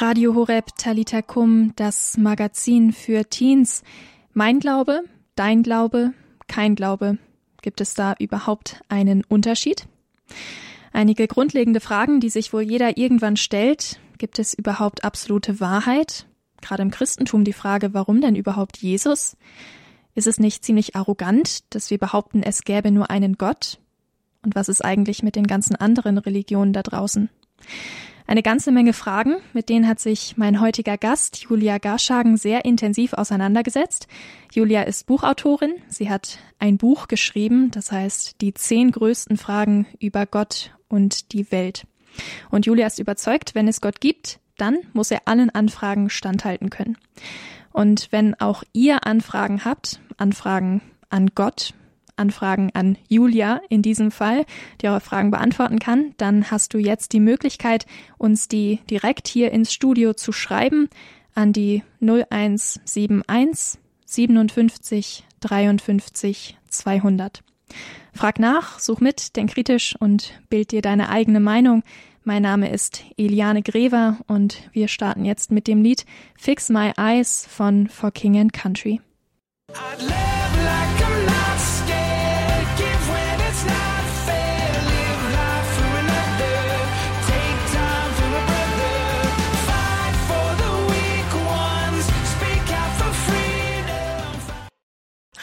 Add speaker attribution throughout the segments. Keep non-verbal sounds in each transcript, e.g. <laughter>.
Speaker 1: Radio Horeb Talita Kum, das Magazin für Teens. Mein Glaube, dein Glaube, kein Glaube. Gibt es da überhaupt einen Unterschied? Einige grundlegende Fragen, die sich wohl jeder irgendwann stellt. Gibt es überhaupt absolute Wahrheit? Gerade im Christentum die Frage, warum denn überhaupt Jesus? Ist es nicht ziemlich arrogant, dass wir behaupten, es gäbe nur einen Gott? Und was ist eigentlich mit den ganzen anderen Religionen da draußen? Eine ganze Menge Fragen, mit denen hat sich mein heutiger Gast Julia Garschagen sehr intensiv auseinandergesetzt. Julia ist Buchautorin. Sie hat ein Buch geschrieben, das heißt die zehn größten Fragen über Gott und die Welt. Und Julia ist überzeugt, wenn es Gott gibt, dann muss er allen Anfragen standhalten können. Und wenn auch ihr Anfragen habt, Anfragen an Gott, Anfragen an Julia in diesem Fall, die eure Fragen beantworten kann, dann hast du jetzt die Möglichkeit, uns die direkt hier ins Studio zu schreiben an die 0171 57 53 200. Frag nach, such mit, denk kritisch und bild dir deine eigene Meinung. Mein Name ist Eliane Grever und wir starten jetzt mit dem Lied Fix My Eyes von For King and Country.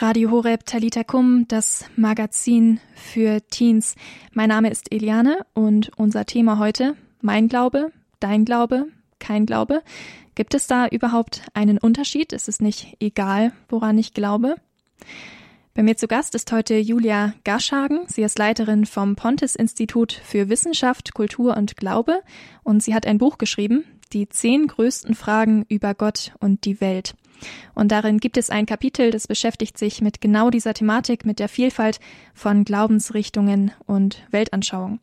Speaker 1: Radio Horeb Talita Kum, das Magazin für Teens. Mein Name ist Eliane und unser Thema heute mein Glaube, dein Glaube, kein Glaube. Gibt es da überhaupt einen Unterschied? Ist es nicht egal, woran ich glaube? Bei mir zu Gast ist heute Julia Garschagen. Sie ist Leiterin vom Pontes Institut für Wissenschaft, Kultur und Glaube und sie hat ein Buch geschrieben, die zehn größten Fragen über Gott und die Welt. Und darin gibt es ein Kapitel, das beschäftigt sich mit genau dieser Thematik, mit der Vielfalt von Glaubensrichtungen und Weltanschauung.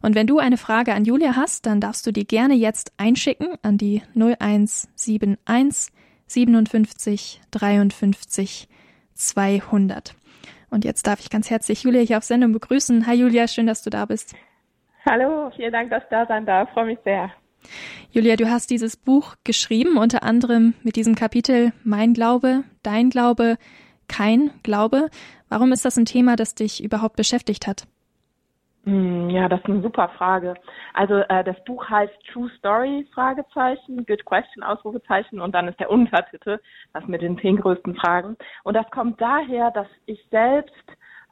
Speaker 1: Und wenn du eine Frage an Julia hast, dann darfst du die gerne jetzt einschicken an die 0171 57 53 200. Und jetzt darf ich ganz herzlich Julia hier auf Sendung begrüßen. Hi Julia, schön, dass du da bist.
Speaker 2: Hallo, vielen Dank, dass ich da sein darf. Freue mich sehr.
Speaker 1: Julia, du hast dieses Buch geschrieben, unter anderem mit diesem Kapitel Mein Glaube, Dein Glaube, kein Glaube. Warum ist das ein Thema, das dich überhaupt beschäftigt hat?
Speaker 2: Hm, ja, das ist eine super Frage. Also äh, das Buch heißt True Story Fragezeichen, Good Question Ausrufezeichen und dann ist der Untertitel, das mit den zehn größten Fragen. Und das kommt daher, dass ich selbst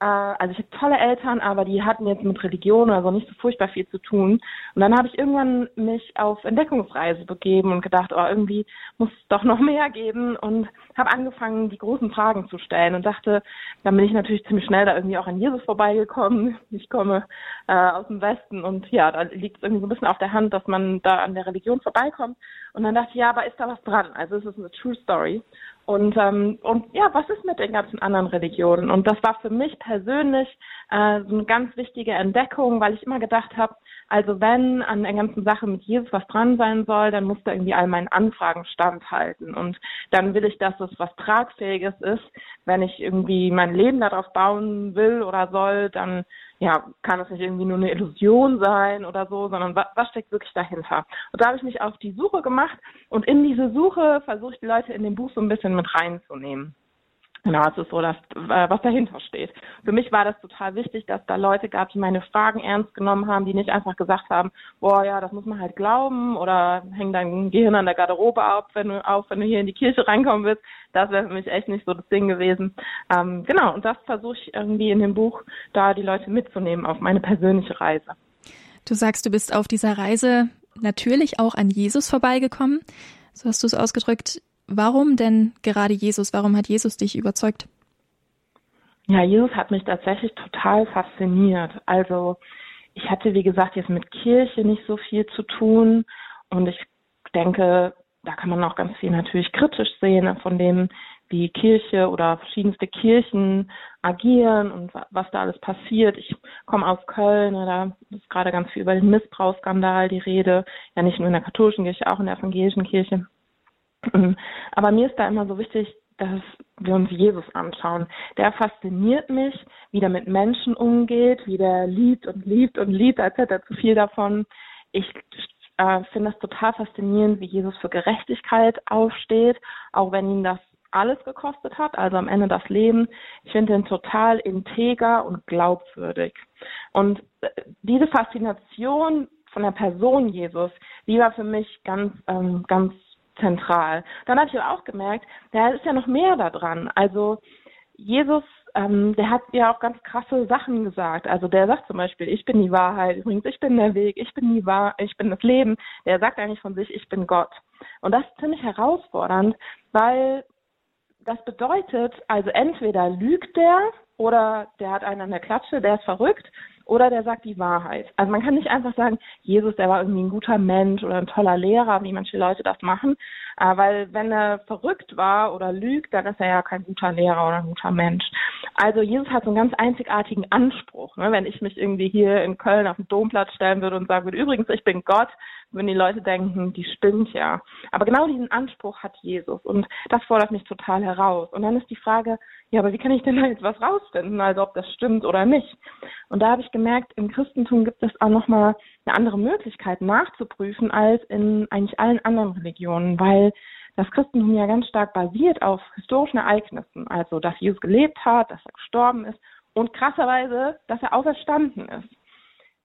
Speaker 2: also ich habe tolle Eltern, aber die hatten jetzt mit Religion oder so nicht so furchtbar viel zu tun. Und dann habe ich irgendwann mich auf Entdeckungsreise begeben und gedacht, oh, irgendwie muss es doch noch <laughs> mehr geben und habe angefangen, die großen Fragen zu stellen und dachte, dann bin ich natürlich ziemlich schnell da irgendwie auch an Jesus vorbeigekommen. <laughs> Ich komme äh, aus dem Westen und ja, da liegt es irgendwie so ein bisschen auf der Hand, dass man da an der Religion vorbeikommt. Und dann dachte ich, ja, aber ist da was dran? Also es ist eine True Story. Und, ähm, und ja, was ist mit den ganzen anderen Religionen? Und das war für mich persönlich äh, eine ganz wichtige Entdeckung, weil ich immer gedacht habe, also wenn an der ganzen Sache mit Jesus was dran sein soll, dann muss da irgendwie all meinen Anfragen standhalten. Und dann will ich, dass es was Tragfähiges ist. Wenn ich irgendwie mein Leben darauf bauen will oder soll, dann ja, kann es nicht irgendwie nur eine Illusion sein oder so, sondern was, was steckt wirklich dahinter? Und da habe ich mich auf die Suche gemacht und in diese Suche versuche ich die Leute in dem Buch so ein bisschen mit reinzunehmen. Genau, es ist so, dass, äh, was dahinter steht. Für mich war das total wichtig, dass da Leute gab, die meine Fragen ernst genommen haben, die nicht einfach gesagt haben, boah, ja, das muss man halt glauben oder häng dein Gehirn an der Garderobe auf, wenn du, auf, wenn du hier in die Kirche reinkommen willst. Das wäre für mich echt nicht so das Ding gewesen. Ähm, genau, und das versuche ich irgendwie in dem Buch, da die Leute mitzunehmen auf meine persönliche Reise.
Speaker 1: Du sagst, du bist auf dieser Reise natürlich auch an Jesus vorbeigekommen. So hast du es ausgedrückt. Warum denn gerade Jesus? Warum hat Jesus dich überzeugt?
Speaker 2: Ja, Jesus hat mich tatsächlich total fasziniert. Also ich hatte, wie gesagt, jetzt mit Kirche nicht so viel zu tun und ich denke, da kann man auch ganz viel natürlich kritisch sehen von dem, wie Kirche oder verschiedenste Kirchen agieren und was da alles passiert. Ich komme aus Köln, da ist gerade ganz viel über den Missbrauchsskandal die Rede, ja nicht nur in der katholischen Kirche, auch in der evangelischen Kirche. <clears throat> Aber mir ist da immer so wichtig, dass wir uns Jesus anschauen. Der fasziniert mich, wie der mit Menschen umgeht, wie der liebt und liebt und liebt, als hätte er zu viel davon. Ich äh, finde es total faszinierend, wie Jesus für Gerechtigkeit aufsteht, auch wenn ihn das alles gekostet hat, also am Ende das Leben. Ich finde ihn total integer und glaubwürdig. Und äh, diese Faszination von der Person Jesus, die war für mich ganz, ähm, ganz zentral. Dann habe ich aber auch gemerkt, da ist ja noch mehr da dran. Also Jesus, ähm, der hat ja auch ganz krasse Sachen gesagt. Also der sagt zum Beispiel, ich bin die Wahrheit, übrigens, ich bin der Weg, ich bin die Wahr, ich bin das Leben. Der sagt eigentlich von sich, ich bin Gott. Und das ist ziemlich herausfordernd, weil das bedeutet, also entweder lügt der oder der hat einen an der Klatsche, der ist verrückt, oder der sagt die Wahrheit. Also man kann nicht einfach sagen, Jesus, der war irgendwie ein guter Mensch oder ein toller Lehrer, wie manche Leute das machen, äh, weil wenn er verrückt war oder lügt, dann ist er ja kein guter Lehrer oder ein guter Mensch. Also Jesus hat so einen ganz einzigartigen Anspruch. Ne? Wenn ich mich irgendwie hier in Köln auf den Domplatz stellen würde und sagen würde, übrigens, ich bin Gott, würden die Leute denken, die spinnt ja. Aber genau diesen Anspruch hat Jesus und das fordert mich total heraus. Und dann ist die Frage, ja, aber wie kann ich denn da jetzt was rausfinden, also ob das stimmt oder nicht? Und da habe ich gemerkt, im Christentum gibt es auch nochmal eine andere Möglichkeit nachzuprüfen als in eigentlich allen anderen Religionen, weil das Christentum ja ganz stark basiert auf historischen Ereignissen, also dass Jesus gelebt hat, dass er gestorben ist und krasserweise, dass er auferstanden ist.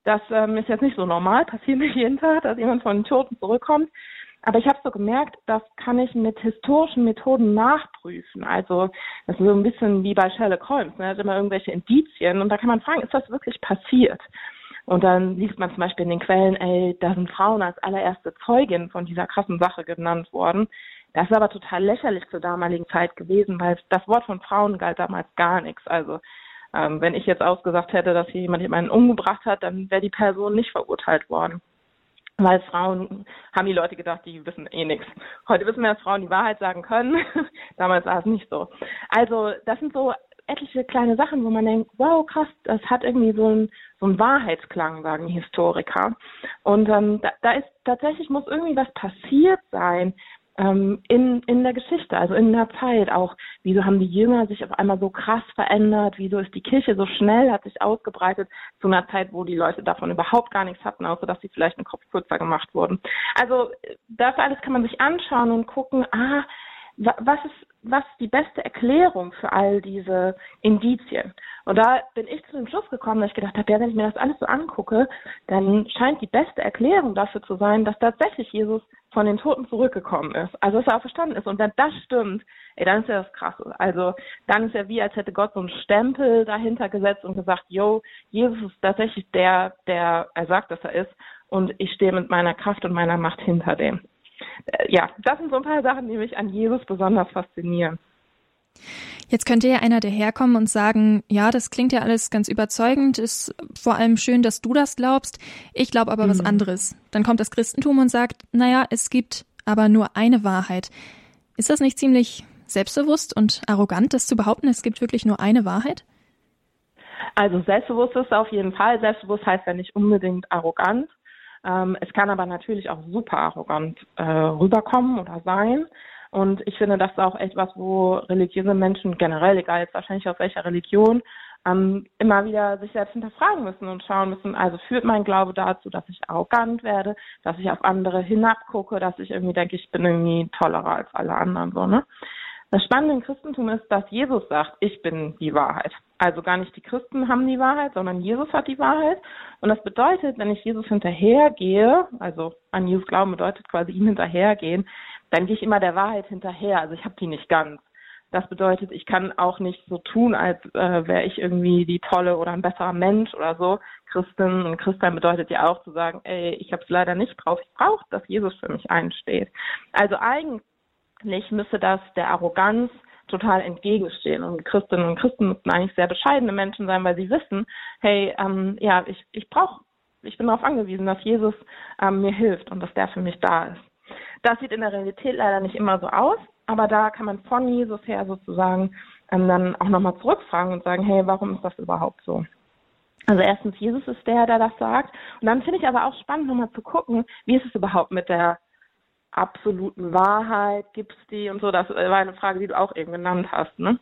Speaker 2: Das ähm, ist jetzt nicht so normal, passiert nicht jeden Tag, dass jemand von den Toten zurückkommt. Aber ich habe so gemerkt, das kann ich mit historischen Methoden nachprüfen. Also das ist so ein bisschen wie bei Sherlock Holmes. Ne? Da sind immer irgendwelche Indizien und da kann man fragen, ist das wirklich passiert? Und dann liest man zum Beispiel in den Quellen, ey, da sind Frauen als allererste Zeugin von dieser krassen Sache genannt worden. Das ist aber total lächerlich zur damaligen Zeit gewesen, weil das Wort von Frauen galt damals gar nichts. Also ähm, wenn ich jetzt ausgesagt hätte, dass hier jemand jemanden umgebracht hat, dann wäre die Person nicht verurteilt worden. Weil Frauen haben die Leute gedacht, die wissen eh nichts. Heute wissen wir, dass Frauen die Wahrheit sagen können. <laughs> Damals war es nicht so. Also das sind so etliche kleine Sachen, wo man denkt, wow, krass, das hat irgendwie so einen so einen Wahrheitsklang, sagen Historiker. Und ähm, da, da ist tatsächlich muss irgendwie was passiert sein, ähm, in, in der Geschichte, also in der Zeit auch. Wieso haben die Jünger sich auf einmal so krass verändert? Wieso ist die Kirche so schnell, hat sich ausgebreitet zu einer Zeit, wo die Leute davon überhaupt gar nichts hatten, außer dass sie vielleicht einen Kopf kürzer gemacht wurden. Also das alles kann man sich anschauen und gucken, ah, was ist, was ist die beste Erklärung für all diese Indizien? Und da bin ich zu dem Schluss gekommen, dass ich gedacht habe, ja, wenn ich mir das alles so angucke, dann scheint die beste Erklärung dafür zu sein, dass tatsächlich Jesus von den Toten zurückgekommen ist. Also dass er auch verstanden ist. Und wenn das stimmt, ey, dann ist ja das Krasse. Also dann ist ja wie, als hätte Gott so einen Stempel dahinter gesetzt und gesagt, yo, Jesus ist tatsächlich der, der er sagt, dass er ist. Und ich stehe mit meiner Kraft und meiner Macht hinter dem. Äh, ja, das sind so ein paar Sachen, die mich an Jesus besonders faszinieren.
Speaker 1: Jetzt könnte ja einer daherkommen und sagen, ja, das klingt ja alles ganz überzeugend, ist vor allem schön, dass du das glaubst. Ich glaube aber mhm. was anderes. Dann kommt das Christentum und sagt, naja, es gibt aber nur eine Wahrheit. Ist das nicht ziemlich selbstbewusst und arrogant, das zu behaupten, es gibt wirklich nur eine Wahrheit?
Speaker 2: Also selbstbewusst ist auf jeden Fall. Selbstbewusst heißt ja nicht unbedingt arrogant. Ähm, es kann aber natürlich auch super arrogant äh, rüberkommen oder sein. Und ich finde, das ist auch etwas, wo religiöse Menschen generell, egal jetzt wahrscheinlich aus welcher Religion, ähm, immer wieder sich selbst hinterfragen müssen und schauen müssen, also führt mein Glaube dazu, dass ich arrogant werde, dass ich auf andere hinabgucke, dass ich irgendwie denke, ich bin irgendwie tollerer als alle anderen, so, ne? Das Spannende im Christentum ist, dass Jesus sagt, ich bin die Wahrheit. Also gar nicht die Christen haben die Wahrheit, sondern Jesus hat die Wahrheit. Und das bedeutet, wenn ich Jesus hinterhergehe, also an Jesus glauben bedeutet quasi ihm hinterhergehen, dann gehe ich immer der Wahrheit hinterher. Also ich habe die nicht ganz. Das bedeutet, ich kann auch nicht so tun, als äh, wäre ich irgendwie die tolle oder ein besserer Mensch oder so. Christin und Christian bedeutet ja auch zu sagen, ey, ich habe es leider nicht drauf, ich brauche, dass Jesus für mich einsteht. Also eigentlich nicht müsste das der Arroganz total entgegenstehen. Und Christinnen und Christen müssten eigentlich sehr bescheidene Menschen sein, weil sie wissen, hey, ähm, ja, ich, ich brauche, ich bin darauf angewiesen, dass Jesus ähm, mir hilft und dass der für mich da ist. Das sieht in der Realität leider nicht immer so aus, aber da kann man von Jesus her sozusagen ähm, dann auch nochmal zurückfragen und sagen, hey, warum ist das überhaupt so? Also erstens, Jesus ist der, der das sagt. Und dann finde ich aber auch spannend, nochmal zu gucken, wie ist es überhaupt mit der absoluten Wahrheit? Gibt es die und so? Das war eine Frage, die du auch eben genannt hast, ne?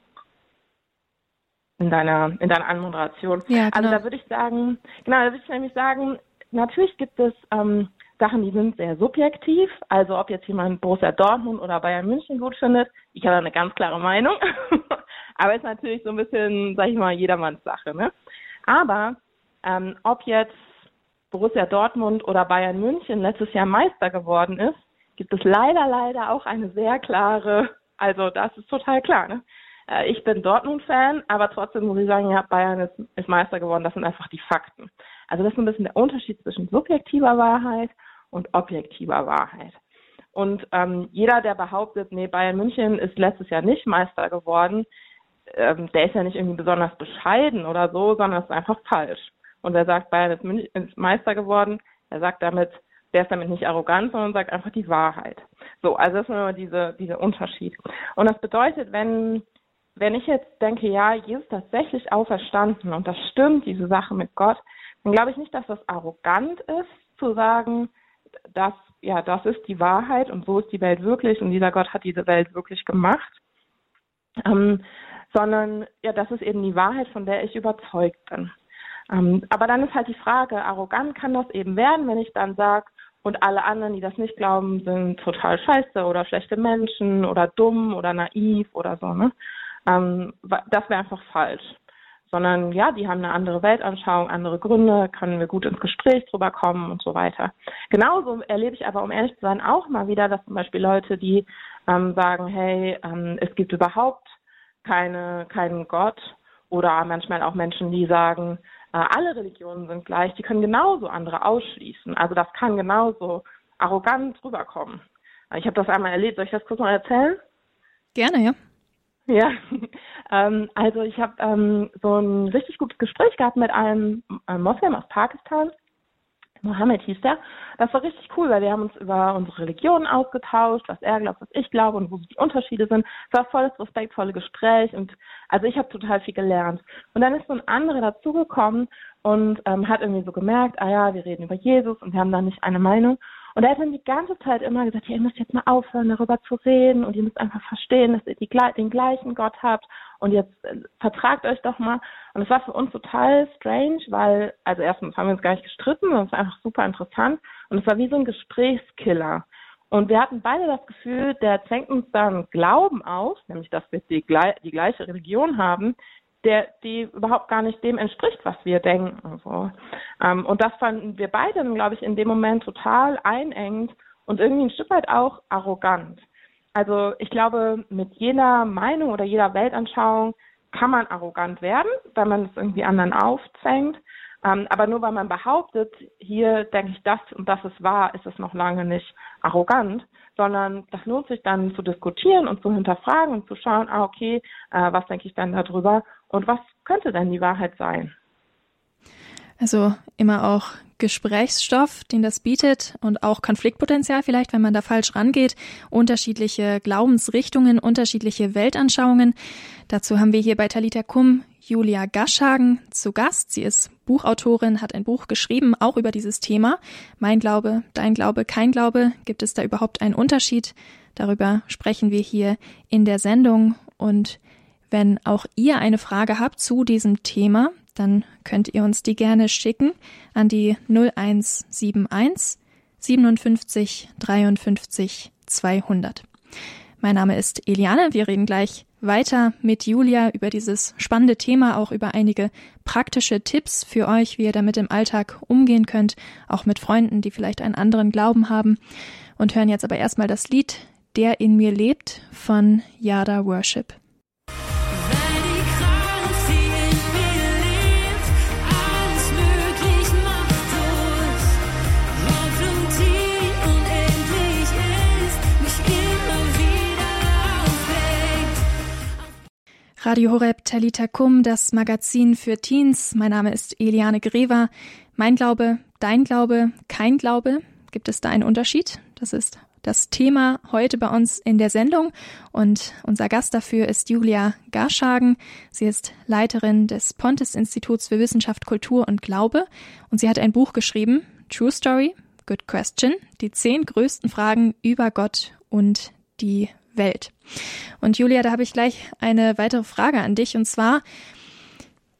Speaker 2: In deiner, in deiner Anmoderation. Ja, also genau. Also da würde ich sagen, genau, da würde ich nämlich sagen, natürlich gibt es ähm, Sachen, die sind sehr subjektiv. Also ob jetzt jemand Borussia Dortmund oder Bayern München gut findet, ich habe eine ganz klare Meinung. <laughs> Aber ist natürlich so ein bisschen, sag ich mal, jedermanns Sache. Ne? Aber ähm, ob jetzt Borussia Dortmund oder Bayern München letztes Jahr Meister geworden ist, gibt es leider, leider auch eine sehr klare, also das ist total klar. Ne? Äh, ich bin Dortmund-Fan, aber trotzdem muss ich sagen, ja, Bayern ist, ist Meister geworden. Das sind einfach die Fakten. Also das ist ein bisschen der Unterschied zwischen subjektiver Wahrheit und objektiver Wahrheit. Und ähm, jeder, der behauptet, nee, Bayern München ist letztes Jahr nicht Meister geworden, ähm, der ist ja nicht irgendwie besonders bescheiden oder so, sondern das ist einfach falsch. Und wer sagt, Bayern ist, München, ist Meister geworden, der sagt damit, der ist damit nicht arrogant, sondern sagt einfach die Wahrheit. So, also das ist immer diese, dieser Unterschied. Und das bedeutet, wenn wenn ich jetzt denke, ja, Jesus ist tatsächlich auferstanden und das stimmt, diese Sache mit Gott, dann glaube ich nicht, dass das arrogant ist, zu sagen, dass, ja, das ist die Wahrheit und so ist die Welt wirklich und dieser Gott hat diese Welt wirklich gemacht, ähm, sondern, ja, das ist eben die Wahrheit, von der ich überzeugt bin. Ähm, aber dann ist halt die Frage, arrogant kann das eben werden, wenn ich dann sage, und alle anderen, die das nicht glauben, sind total scheiße oder schlechte Menschen oder dumm oder naiv oder so, ne? Ähm, das wäre einfach falsch. Sondern ja, die haben eine andere Weltanschauung, andere Gründe, können wir gut ins Gespräch drüber kommen und so weiter. Genauso erlebe ich aber, um ehrlich zu sein, auch mal wieder, dass zum Beispiel Leute, die ähm, sagen, hey, ähm, es gibt überhaupt keine, keinen Gott oder manchmal auch Menschen, die sagen, alle Religionen sind gleich, die können genauso andere ausschließen. Also das kann genauso arrogant rüberkommen. Ich habe das einmal erlebt. Soll ich das kurz mal erzählen?
Speaker 1: Gerne, ja.
Speaker 2: Ja, <laughs> ähm, also ich habe ähm, so ein richtig gutes Gespräch gehabt mit einem äh, Moslem aus Pakistan. Mohammed hieß der. Das war richtig cool, weil wir haben uns über unsere Religionen ausgetauscht, was er glaubt, was ich glaube und wo die Unterschiede sind. Es war voll das respektvolle Gespräch und also ich habe total viel gelernt. Und dann ist so ein anderer dazugekommen und ähm, hat irgendwie so gemerkt, ah ja, wir reden über Jesus und wir haben da nicht eine Meinung. Und er hat dann die ganze Zeit immer gesagt, ihr müsst jetzt mal aufhören, darüber zu reden und ihr müsst einfach verstehen, dass ihr die, den gleichen Gott habt und jetzt äh, vertragt euch doch mal. Und es war für uns total strange, weil, also erstens haben wir uns gar nicht gestritten, sondern es war einfach super interessant und es war wie so ein Gesprächskiller. Und wir hatten beide das Gefühl, der zwängt uns dann Glauben auf, nämlich dass wir die, die gleiche Religion haben, der, die überhaupt gar nicht dem entspricht, was wir denken. So. Ähm, und das fanden wir beide, glaube ich, in dem Moment total einengend und irgendwie ein Stück weit auch arrogant. Also ich glaube, mit jeder Meinung oder jeder Weltanschauung kann man arrogant werden, weil man es irgendwie anderen aufzwängt. Ähm, aber nur weil man behauptet, hier denke ich das und das ist wahr, ist es noch lange nicht arrogant, sondern das lohnt sich dann zu diskutieren und zu hinterfragen und zu schauen, ah okay, äh, was denke ich dann darüber und was könnte denn die Wahrheit sein?
Speaker 1: Also immer auch Gesprächsstoff, den das bietet und auch Konfliktpotenzial vielleicht, wenn man da falsch rangeht, unterschiedliche Glaubensrichtungen, unterschiedliche Weltanschauungen. Dazu haben wir hier bei Talita Kum Julia Gaschhagen zu Gast. Sie ist Buchautorin, hat ein Buch geschrieben, auch über dieses Thema. Mein Glaube, dein Glaube, kein Glaube. Gibt es da überhaupt einen Unterschied? Darüber sprechen wir hier in der Sendung. Und wenn auch ihr eine Frage habt zu diesem Thema, dann könnt ihr uns die gerne schicken an die 0171 57 53 200. Mein Name ist Eliane. Wir reden gleich weiter mit Julia über dieses spannende Thema, auch über einige praktische Tipps für euch, wie ihr damit im Alltag umgehen könnt, auch mit Freunden, die vielleicht einen anderen Glauben haben. Und hören jetzt aber erstmal das Lied Der in mir lebt von Yada Worship. Radio Horeb Talita Kum, das Magazin für Teens. Mein Name ist Eliane Grever. Mein Glaube, dein Glaube, kein Glaube. Gibt es da einen Unterschied? Das ist das Thema heute bei uns in der Sendung. Und unser Gast dafür ist Julia Garschagen. Sie ist Leiterin des Pontes Instituts für Wissenschaft, Kultur und Glaube. Und sie hat ein Buch geschrieben, True Story, Good Question, die zehn größten Fragen über Gott und die Welt. Und Julia, da habe ich gleich eine weitere Frage an dich. Und zwar,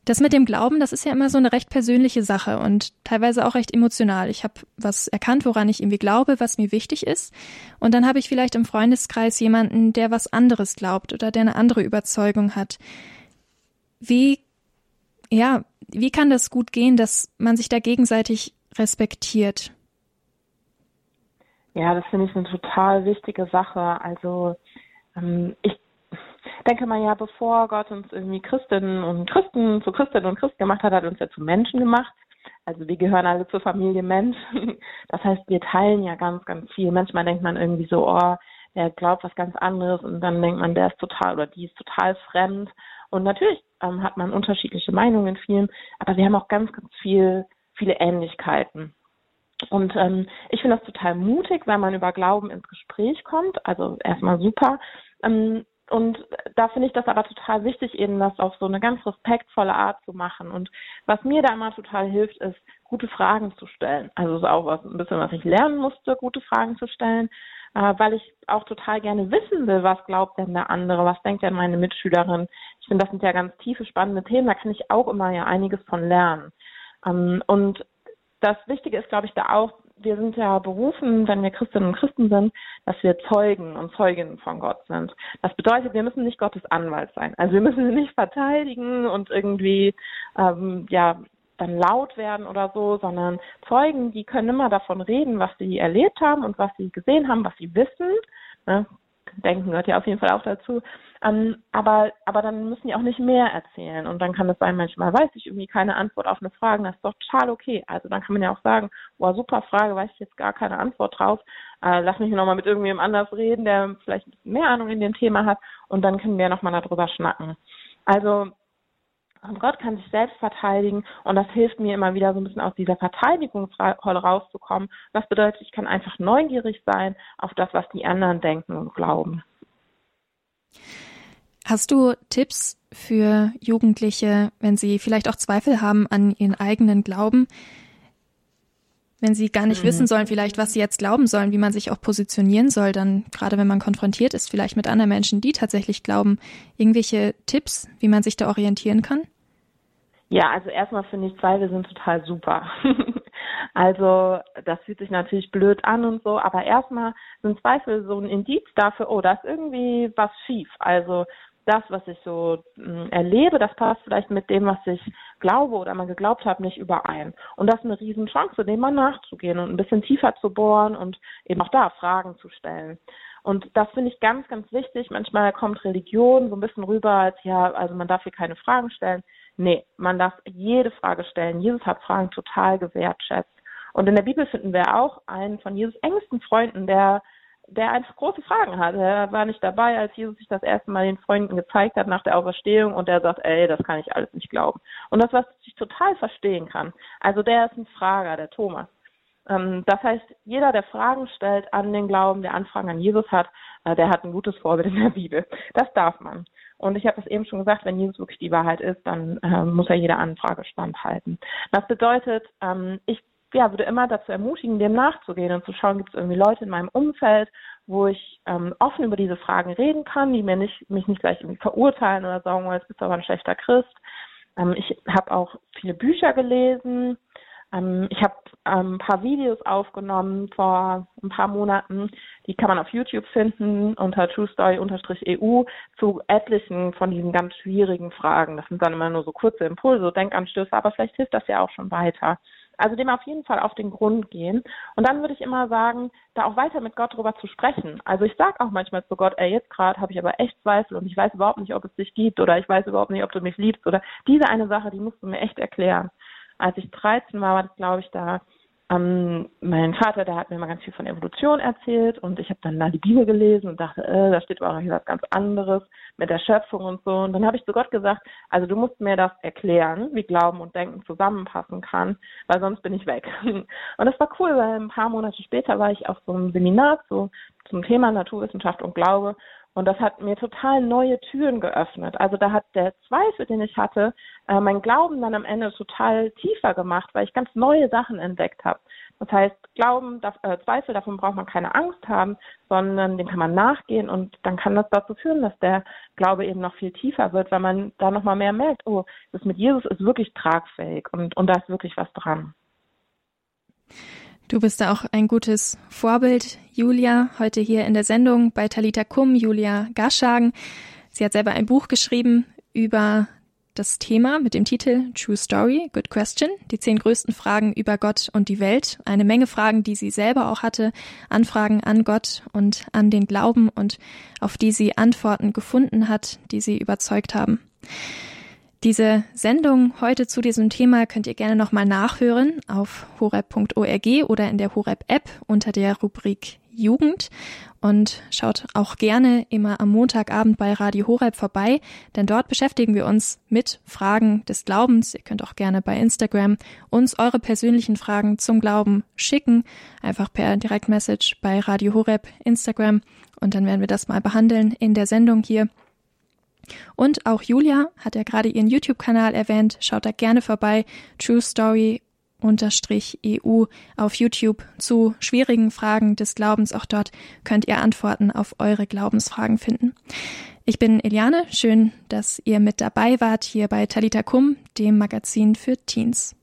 Speaker 1: Das mit dem Glauben, das ist ja immer so eine recht persönliche Sache und teilweise auch recht emotional. Ich habe was erkannt, woran ich irgendwie glaube, was mir wichtig ist. Und dann habe ich vielleicht im Freundeskreis jemanden, der was anderes glaubt oder der eine andere Überzeugung hat. Wie, ja, wie kann das gut gehen, dass man sich da gegenseitig respektiert?
Speaker 2: Ja, das finde ich eine total wichtige Sache. Also ähm, ich denke mal ja, bevor Gott uns irgendwie Christinnen und Christen zu Christinnen und Christen gemacht hat, hat uns ja zu Menschen gemacht. Also wir gehören alle zur Familie Mensch. <laughs> Das heißt, wir teilen ja ganz, ganz viel. Manchmal denkt man irgendwie so, oh, der glaubt was ganz anderes und dann denkt man, der ist total oder die ist total fremd. Und natürlich ähm, hat man unterschiedliche Meinungen in vielen, aber wir haben auch ganz, ganz viel, viele Ähnlichkeiten. Und ähm, ich finde das total mutig, wenn man über Glauben ins Gespräch kommt. Also erstmal super. Ähm, und da finde ich das aber total wichtig, eben das auf so eine ganz respektvolle Art zu machen. Und was mir da immer total hilft, ist, gute Fragen zu stellen. Also ist auch was, ein bisschen, was ich lernen musste, gute Fragen zu stellen, äh, weil ich auch total gerne wissen will, was glaubt denn der andere, was denkt denn meine Mitschülerin. Ich finde, das sind ja ganz tiefe, spannende Themen, da kann ich auch immer ja einiges von lernen. Ähm, und das Wichtige ist, glaube ich, da auch, wir sind ja berufen, wenn wir Christinnen und Christen sind, dass wir Zeugen und Zeuginnen von Gott sind. Das bedeutet, wir müssen nicht Gottes Anwalt sein. Also wir müssen sie nicht verteidigen und irgendwie ähm, ja dann laut werden oder so, sondern Zeugen, die können immer davon reden, was sie erlebt haben und was sie gesehen haben, was sie wissen. Ne? Denken gehört ja auf jeden Fall auch dazu. Ähm, aber, aber dann müssen die auch nicht mehr erzählen. Und dann kann es sein, manchmal weiß ich irgendwie keine Antwort auf eine Frage. Das ist doch total okay. Also dann kann man ja auch sagen, boah, super Frage, weiß ich jetzt gar keine Antwort drauf. Äh, lass mich nochmal mit irgendjemandem anders reden, der vielleicht mehr Ahnung in dem Thema hat. Und dann können wir nochmal darüber schnacken. Also und Gott kann sich selbst verteidigen und das hilft mir immer wieder so ein bisschen aus dieser Verteidigungsrolle rauszukommen. Das bedeutet, ich kann einfach neugierig sein auf das, was die anderen denken und glauben.
Speaker 1: Hast du Tipps für Jugendliche, wenn sie vielleicht auch Zweifel haben an ihren eigenen Glauben, wenn sie gar nicht mhm. wissen sollen, vielleicht was sie jetzt glauben sollen, wie man sich auch positionieren soll, dann gerade wenn man konfrontiert ist, vielleicht mit anderen Menschen, die tatsächlich glauben, irgendwelche Tipps, wie man sich da orientieren kann?
Speaker 2: Ja, also erstmal finde ich Zweifel sind total super. <laughs> also das fühlt sich natürlich blöd an und so, aber erstmal sind Zweifel so ein Indiz dafür, oh, da ist irgendwie was schief. Also das, was ich so mh, hm, erlebe, das passt vielleicht mit dem, was ich glaube oder mal geglaubt habe, nicht überein. Und das ist eine Riesenchance, dem mal nachzugehen und ein bisschen tiefer zu bohren und eben auch da Fragen zu stellen. Und das finde ich ganz, ganz wichtig. Manchmal kommt Religion so ein bisschen rüber, als ja, also man darf hier keine Fragen stellen. Nee, man darf jede Frage stellen. Jesus hat Fragen total gewertschätzt. Und in der Bibel finden wir auch einen von Jesus engsten Freunden, der der einfach große Fragen hat. Er war nicht dabei, als Jesus sich das erste Mal den Freunden gezeigt hat nach der Auferstehung und der sagt, ey, das kann ich alles nicht glauben. Und das, was ich total verstehen kann. Also der ist ein Frager, der Thomas. Ähm, das heißt, jeder, der Fragen stellt an den Glauben, der Anfragen an Jesus hat, äh, der hat ein gutes Vorbild in der Bibel. Das darf man. Und ich habe es eben schon gesagt, wenn Jesus wirklich die Wahrheit ist, dann äh, muss er jeder Anfrage standhalten. Das bedeutet, ähm, ich ja, würde immer dazu ermutigen, dem nachzugehen und zu schauen, gibt es irgendwie Leute in meinem Umfeld, wo ich ähm, offen über diese Fragen reden kann, die mir nicht, mich nicht gleich irgendwie verurteilen oder sagen, oh, jetzt bist du aber ein schlechter Christ. Ähm, ich habe auch viele Bücher gelesen, ähm, ich habe ähm, ein paar Videos aufgenommen vor ein paar Monaten. Die kann man auf YouTube finden unter truestory-eu zu etlichen von diesen ganz schwierigen Fragen. Das sind dann immer nur so kurze Impulse, Denkanstöße, aber vielleicht hilft das ja auch schon weiter. Also dem auf jeden Fall auf den Grund gehen. Und dann würde ich immer sagen, da auch weiter mit Gott drüber zu sprechen. Also ich sage auch manchmal zu Gott, ey, jetzt gerade habe ich aber echt Zweifel und ich weiß überhaupt nicht, ob es dich gibt oder ich weiß überhaupt nicht, ob du mich liebst oder diese eine Sache, die musst du mir echt erklären als ich 13 war, war das, glaube ich, da ähm, mein Vater, der hat mir mal ganz viel von Evolution erzählt und ich habe dann da die Bibel gelesen und dachte, äh, da steht aber auch hier was ganz anderes mit der Schöpfung und so. Und dann habe ich zu Gott gesagt, also du musst mir das erklären, wie Glauben und Denken zusammenpassen kann, weil sonst bin ich weg. <laughs> Und das war cool, weil ein paar Monate später war ich auf so einem Seminar zu, zum Thema Naturwissenschaft und Glaube Und das hat mir total neue Türen geöffnet. Also da hat der Zweifel, den ich hatte, äh, mein Glauben dann am Ende total tiefer gemacht, weil ich ganz neue Sachen entdeckt habe. Das heißt, Glauben, äh, Zweifel, davon braucht man keine Angst haben, sondern dem kann man nachgehen und dann kann das dazu führen, dass der Glaube eben noch viel tiefer wird, weil man da nochmal mehr merkt, oh, das mit Jesus ist wirklich tragfähig und, und da ist wirklich was dran.
Speaker 1: Du bist da auch ein gutes Vorbild, Julia, heute hier in der Sendung bei Talita Kum, Julia Garschagen. Sie hat selber ein Buch geschrieben über das Thema mit dem Titel True Story, Good Question, die zehn größten Fragen über Gott und die Welt. Eine Menge Fragen, die sie selber auch hatte, Anfragen an Gott und an den Glauben und auf die sie Antworten gefunden hat, die sie überzeugt haben. Diese Sendung heute zu diesem Thema könnt ihr gerne nochmal nachhören auf horeb.org oder in der Horeb-App unter der Rubrik Jugend und schaut auch gerne immer am Montagabend bei Radio Horeb vorbei, denn dort beschäftigen wir uns mit Fragen des Glaubens. Ihr könnt auch gerne bei Instagram uns eure persönlichen Fragen zum Glauben schicken, einfach per Direktmessage bei Radio Horeb Instagram und dann werden wir das mal behandeln in der Sendung hier. Und auch Julia hat ja gerade ihren YouTube-Kanal erwähnt. Schaut da gerne vorbei. True Story EU auf YouTube zu schwierigen Fragen des Glaubens. Auch dort könnt ihr Antworten auf eure Glaubensfragen finden. Ich bin Eliane. Schön, dass ihr mit dabei wart hier bei Talita Kum, dem Magazin für Teens.